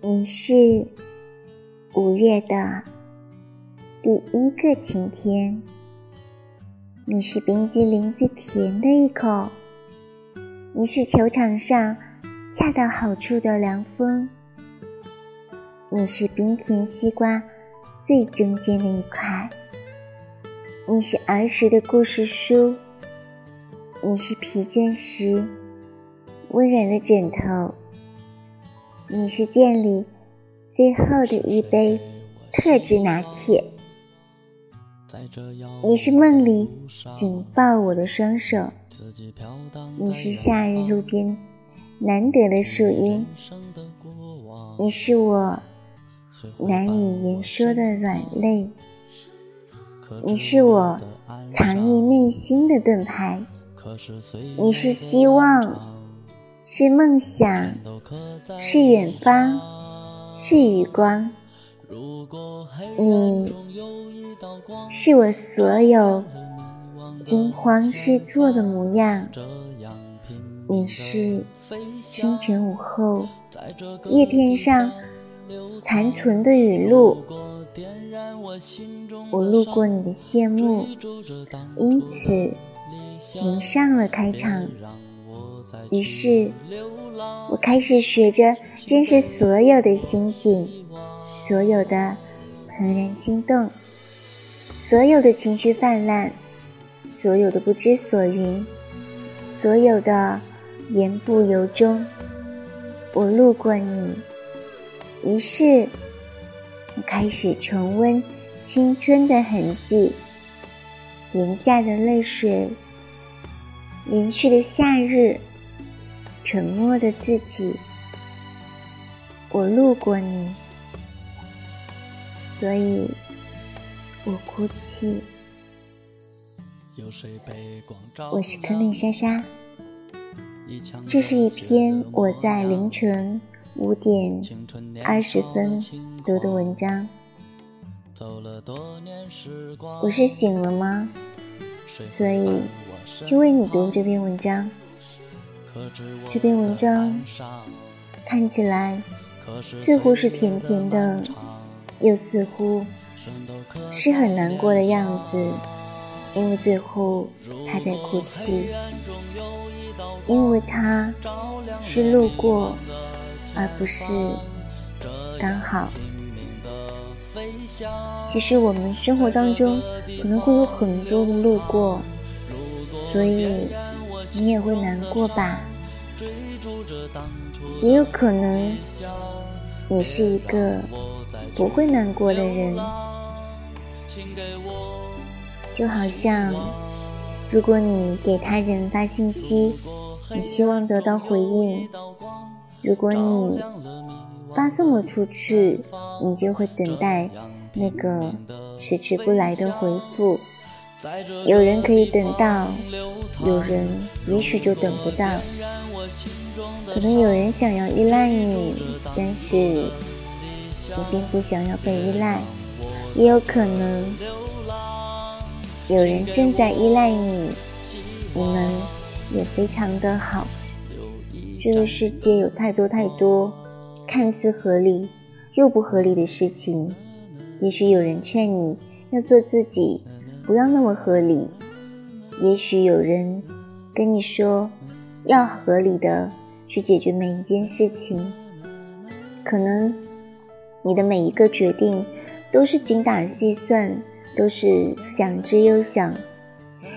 你是五月的第一个晴天，你是冰激凌最甜的一口，你是球场上恰到好处的凉风，你是冰甜西瓜最中间的一块，你是儿时的故事书，你是疲倦时温软的枕头。你是店里最后的一杯特制拿铁，你是梦里紧抱我的双手，你是夏日路边难得的树荫，你是我难以言说的软肋，你是我藏匿内心的盾牌，你是希望。是梦想，是远方，是余光。你是我所有惊慌失措的模样。你是清晨午后叶片上残存的雨露。我路过你的谢幕，因此迷上了开场。于是，我开始学着认识所有的心境，所有的怦然心动，所有的情绪泛滥，所有的不知所云，所有的言不由衷。我路过你，于是，我开始重温青春的痕迹，廉价的泪水，连续的夏日。沉默的自己，我路过你，所以我哭泣。我是坑里莎莎，这是一篇我在凌晨五点二十分读的文章。我是醒了吗？所以就为你读这篇文章。这篇文章看起来似乎是甜甜的，又似乎是很难过的样子，因为最后他在哭泣，因为他是路过，而不是刚好。其实我们生活当中可能会有很多的路过，所以。你也会难过吧？也有可能，你是一个不会难过的人。就好像，如果你给他人发信息，你希望得到回应；如果你发送了出去，你就会等待那个迟迟不来的回复。有人可以等到，有人也许就等不到。可能有人想要依赖你，但是你并不想要被依赖。也有可能有人正在依赖你，你们也非常的好。这个世界有太多太多看似合理又不合理的事情。也许有人劝你要做自己。不要那么合理。也许有人跟你说，要合理的去解决每一件事情。可能你的每一个决定都是精打细算，都是想之又想。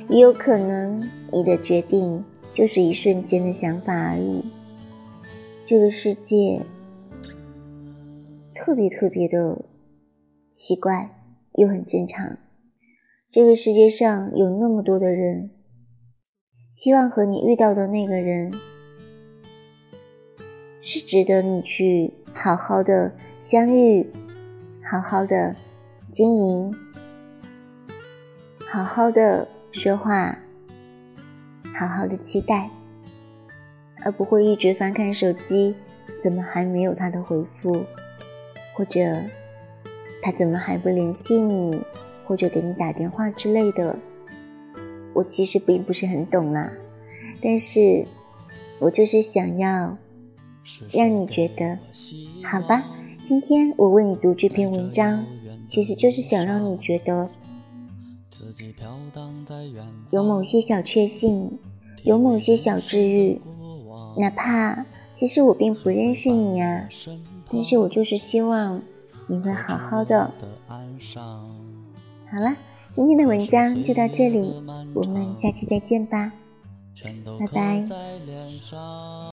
也有可能你的决定就是一瞬间的想法而已。这个世界特别特别的奇怪，又很正常。这个世界上有那么多的人，希望和你遇到的那个人是值得你去好好的相遇，好好的经营，好好的说话，好好的期待，而不会一直翻看手机，怎么还没有他的回复，或者他怎么还不联系你？或者给你打电话之类的，我其实并不是很懂啦，但是我就是想要让你觉得好吧。今天我为你读这篇文章，其实就是想让你觉得有某些小确幸，有某些小治愈，哪怕其实我并不认识你啊，但是我就是希望你会好好的。好了，今天的文章就到这里，我们下期再见吧，拜拜。